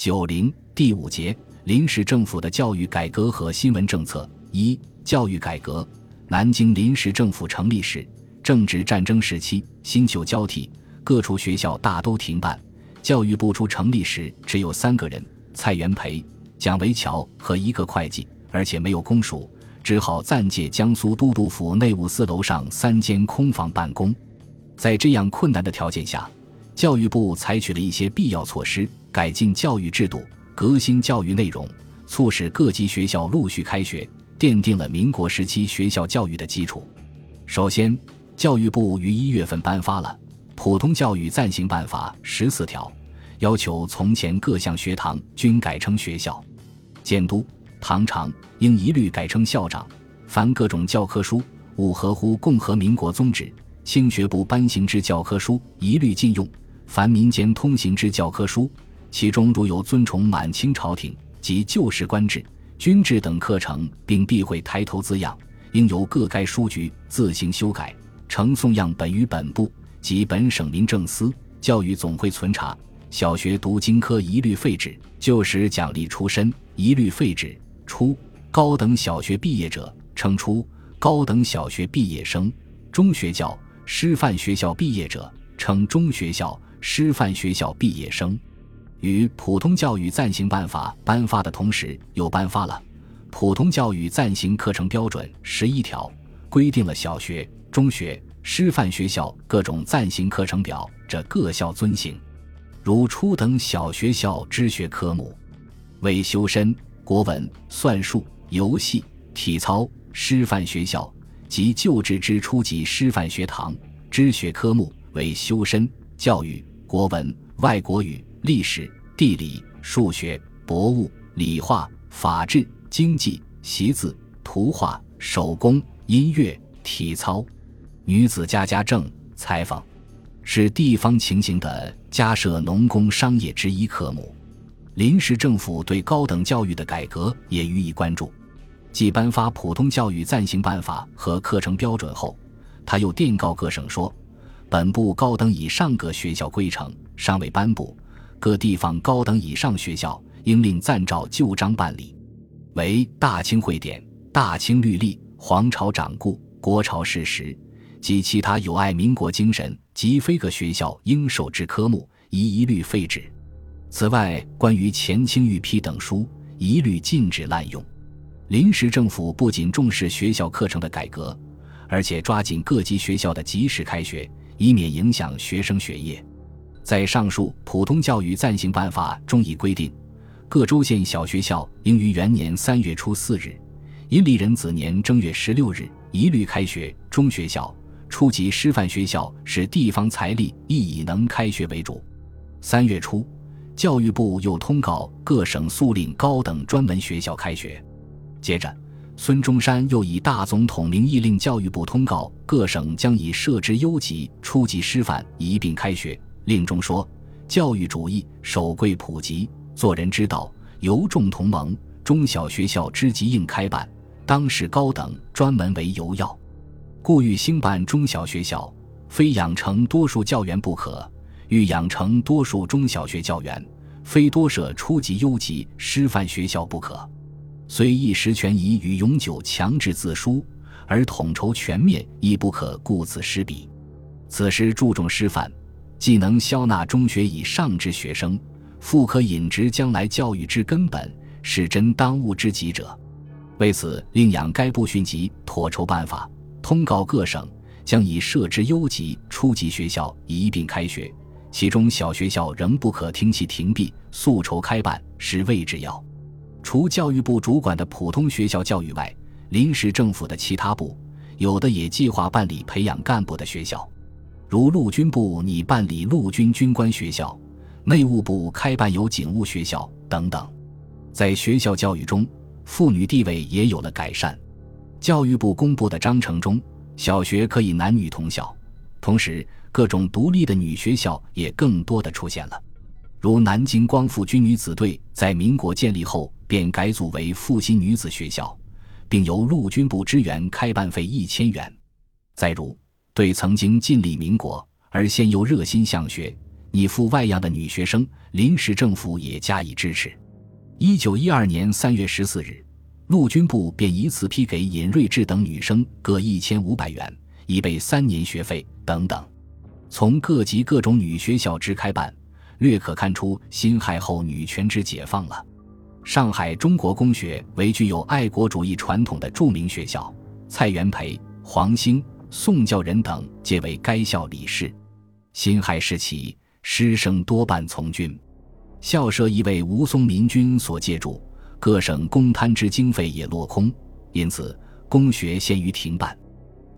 九零第五节临时政府的教育改革和新闻政策一教育改革。南京临时政府成立时，正值战争时期，新旧交替，各处学校大都停办。教育部初成立时只有三个人：蔡元培、蒋维桥和一个会计，而且没有公署，只好暂借江苏都督府内务司楼上三间空房办公。在这样困难的条件下，教育部采取了一些必要措施。改进教育制度，革新教育内容，促使各级学校陆续开学，奠定了民国时期学校教育的基础。首先，教育部于一月份颁发了《普通教育暂行办法》十四条，要求从前各项学堂均改称学校，监督堂长应一律改称校长。凡各种教科书五合乎共和民国宗旨，清学部颁行之教科书一律禁用；凡民间通行之教科书。其中如有尊崇满清朝廷及旧式官制、军制等课程，并避讳抬头字样，应由各该书局自行修改，呈送样本于本部及本省民政司、教育总会存查。小学读经科一律废止，旧时奖励出身一律废止。初，高等小学毕业者称初高等小学毕业生；中学校、师范学校毕业者称中学校、师范学校毕业生。与《普通教育暂行办法》颁发的同时，又颁发了《普通教育暂行课程标准》十一条，规定了小学、中学、师范学校各种暂行课程表，这各校遵行。如初等小学校知学科目为修身、国文、算术、游戏、体操；师范学校及旧制之初级师范学堂知学科目为修身、教育、国文、外国语。历史、地理、数学、博物、理化、法治、经济、习字、图画、手工、音乐、体操、女子家家政、采访，是地方情形的家设农工商业之一科目。临时政府对高等教育的改革也予以关注，继颁发普通教育暂行办法和课程标准后，他又电告各省说：“本部高等以上各学校规程尚未颁布。”各地方高等以上学校应另暂照旧章办理，为大清会典、大清律例、皇朝掌故、国朝事实及其他有碍民国精神及非各学校应受之科目，宜一律废止。此外，关于前清御批等书，一律禁止滥用。临时政府不仅重视学校课程的改革，而且抓紧各级学校的及时开学，以免影响学生学业。在上述普通教育暂行办法中已规定，各州县小学校应于元年三月初四日（阴历壬子年正月十六日）一律开学。中学校、初级师范学校是地方财力亦以能开学为主。三月初，教育部又通告各省速令高等专门学校开学。接着，孙中山又以大总统名义令教育部通告各省将以设置优级、初级师范一并开学。令中说：“教育主义首贵普及，做人之道由众同盟。中小学校之即应开办，当视高等专门为尤要。故欲兴办中小学校，非养成多数教员不可；欲养成多数中小学教员，非多设初级、优级师范学校不可。虽一时权宜与永久强制自书，而统筹全面亦不可顾此失彼。此时注重师范。”既能消纳中学以上之学生，复可引植将来教育之根本，是真当务之急者。为此，另养该部迅即妥筹办法，通告各省，将以设置优级、初级学校一并开学，其中小学校仍不可听其停闭，速筹开办，是谓之要。除教育部主管的普通学校教育外，临时政府的其他部，有的也计划办理培养干部的学校。如陆军部拟办理陆军军官学校，内务部开办有警务学校等等，在学校教育中，妇女地位也有了改善。教育部公布的章程中，小学可以男女同校，同时各种独立的女学校也更多的出现了。如南京光复军女子队在民国建立后便改组为复兴女子学校，并由陆军部支援开办费一千元。再如。对曾经尽力民国而现又热心向学、你赴外洋的女学生，临时政府也加以支持。一九一二年三月十四日，陆军部便一次批给尹瑞智等女生各一千五百元，以备三年学费等等。从各级各种女学校之开办，略可看出辛亥后女权之解放了。上海中国公学为具有爱国主义传统的著名学校，蔡元培、黄兴、宋教仁等皆为该校理事。辛亥时期，师生多半从军。校舍亦为吴淞民军所借助，各省公摊之经费也落空，因此公学陷于停办。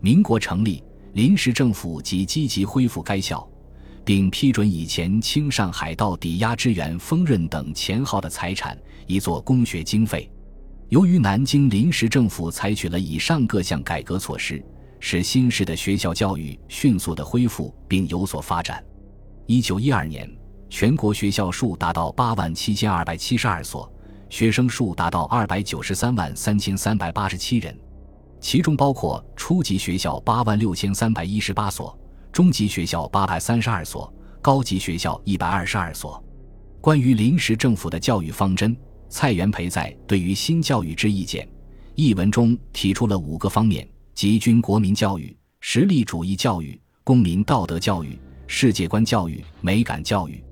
民国成立，临时政府即积极恢复该校，并批准以前清上海道抵押支援丰润等钱号的财产，以作公学经费。由于南京临时政府采取了以上各项改革措施，使新式的学校教育迅速的恢复并有所发展。一九一二年。全国学校数达到八万七千二百七十二所，学生数达到二百九十三万三千三百八十七人，其中包括初级学校八万六千三百一十八所，中级学校八百三十二所，高级学校一百二十二所。关于临时政府的教育方针，蔡元培在《对于新教育之意见》一文中提出了五个方面，即军国民教育、实力主义教育、公民道德教育、世界观教育、美感教育。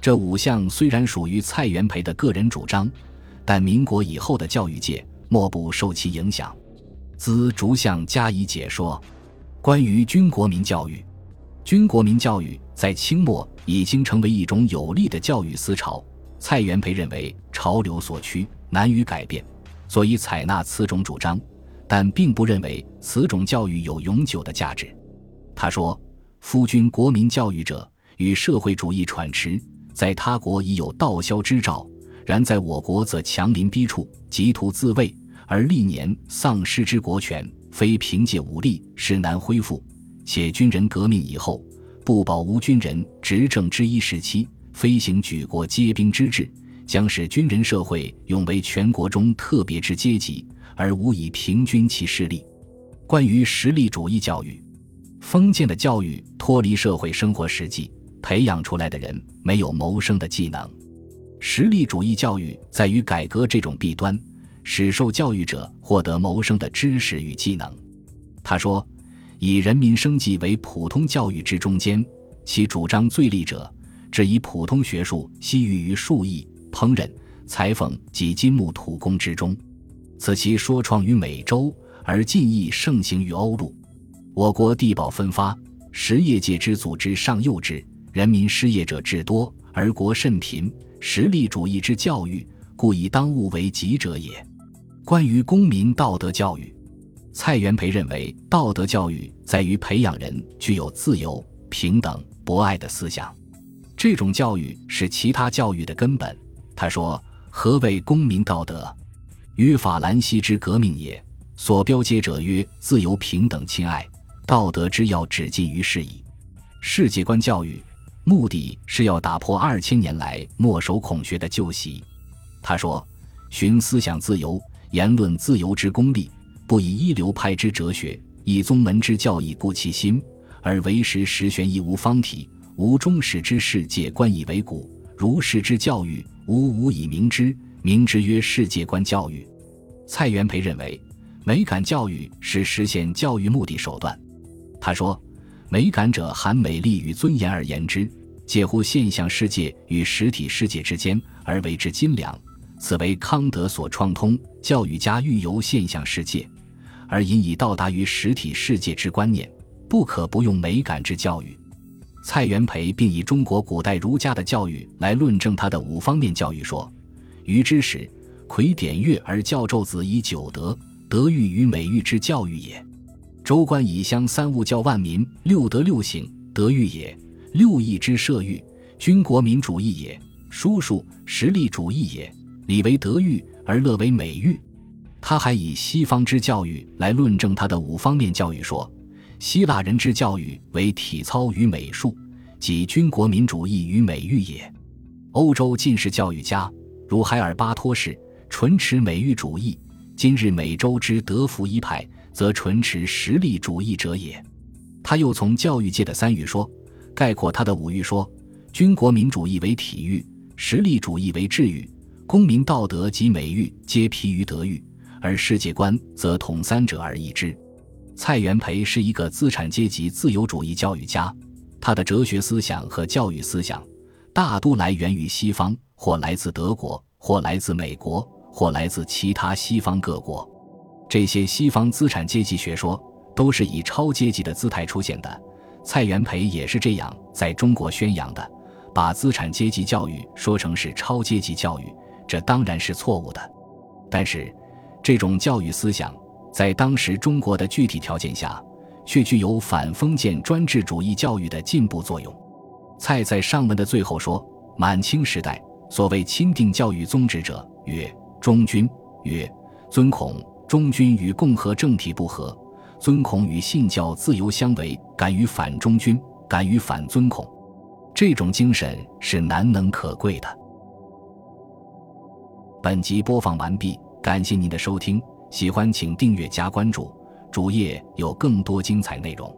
这五项虽然属于蔡元培的个人主张，但民国以后的教育界莫不受其影响。兹逐项加以解说。关于军国民教育，军国民教育在清末已经成为一种有力的教育思潮。蔡元培认为潮流所趋，难于改变，所以采纳此种主张，但并不认为此种教育有永久的价值。他说：“夫君国民教育者，与社会主义喘迟。”在他国已有道消之兆，然在我国则强邻逼处，急图自卫，而历年丧失之国权，非凭借武力是难恢复。且军人革命以后，不保无军人执政之一时期，非行举国皆兵之制，将使军人社会永为全国中特别之阶级，而无以平均其势力。关于实力主义教育，封建的教育脱离社会生活实际。培养出来的人没有谋生的技能，实力主义教育在于改革这种弊端，使受教育者获得谋生的知识与技能。他说：“以人民生计为普通教育之中间，其主张最利者，只以普通学术悉寓于术艺、烹饪、裁缝及金木土工之中。此其说创于美洲，而近亦盛行于欧陆。我国地保分发，实业界之组织尚幼稚。”人民失业者至多，而国甚贫，实力主义之教育，故以当务为急者也。关于公民道德教育，蔡元培认为，道德教育在于培养人具有自由、平等、博爱的思想，这种教育是其他教育的根本。他说：“何谓公民道德？于法兰西之革命也，所标接者曰：自由、平等、亲爱，道德之要只尽于是矣。世界观教育。”目的是要打破二千年来墨守孔学的旧习。他说：“寻思想自由、言论自由之功利，不以一流派之哲学、以宗门之教义固其心，而唯识实玄亦无方体，无中始之世界观以为古。如是之教育，无无以明之，明之曰世界观教育。”蔡元培认为，美感教育是实现教育目的手段。他说。美感者，含美丽与尊严而言之，介乎现象世界与实体世界之间而为之精良。此为康德所创通。教育家欲由现象世界，而引以到达于实体世界之观念，不可不用美感之教育。蔡元培并以中国古代儒家的教育来论证他的五方面教育说：于知识，魁典乐而教胄子以九德，德育与美育之教育也。州官以乡三务教万民，六德六行德育也；六艺之社育，军国民主义也；书数实力主义也。礼为德育，而乐为美育。他还以西方之教育来论证他的五方面教育说：希腊人之教育为体操与美术，即军国民主义与美育也。欧洲近世教育家如海尔巴托士，纯持美育主义；今日美洲之德福一派。则纯持实力主义者也。他又从教育界的三欲说概括他的五欲说：军国民主义为体育，实力主义为治愈，公民道德及美育皆疲于德育，而世界观则统三者而异之。蔡元培是一个资产阶级自由主义教育家，他的哲学思想和教育思想大都来源于西方，或来自德国，或来自美国，或来自其他西方各国。这些西方资产阶级学说都是以超阶级的姿态出现的。蔡元培也是这样在中国宣扬的，把资产阶级教育说成是超阶级教育，这当然是错误的。但是，这种教育思想在当时中国的具体条件下，却具有反封建专制主义教育的进步作用。蔡在上文的最后说：“满清时代，所谓钦定教育宗旨者，曰忠君，曰尊孔。忠君与共和政体不合。”尊孔与信教自由相违，敢于反忠君，敢于反尊孔，这种精神是难能可贵的。本集播放完毕，感谢您的收听，喜欢请订阅加关注，主页有更多精彩内容。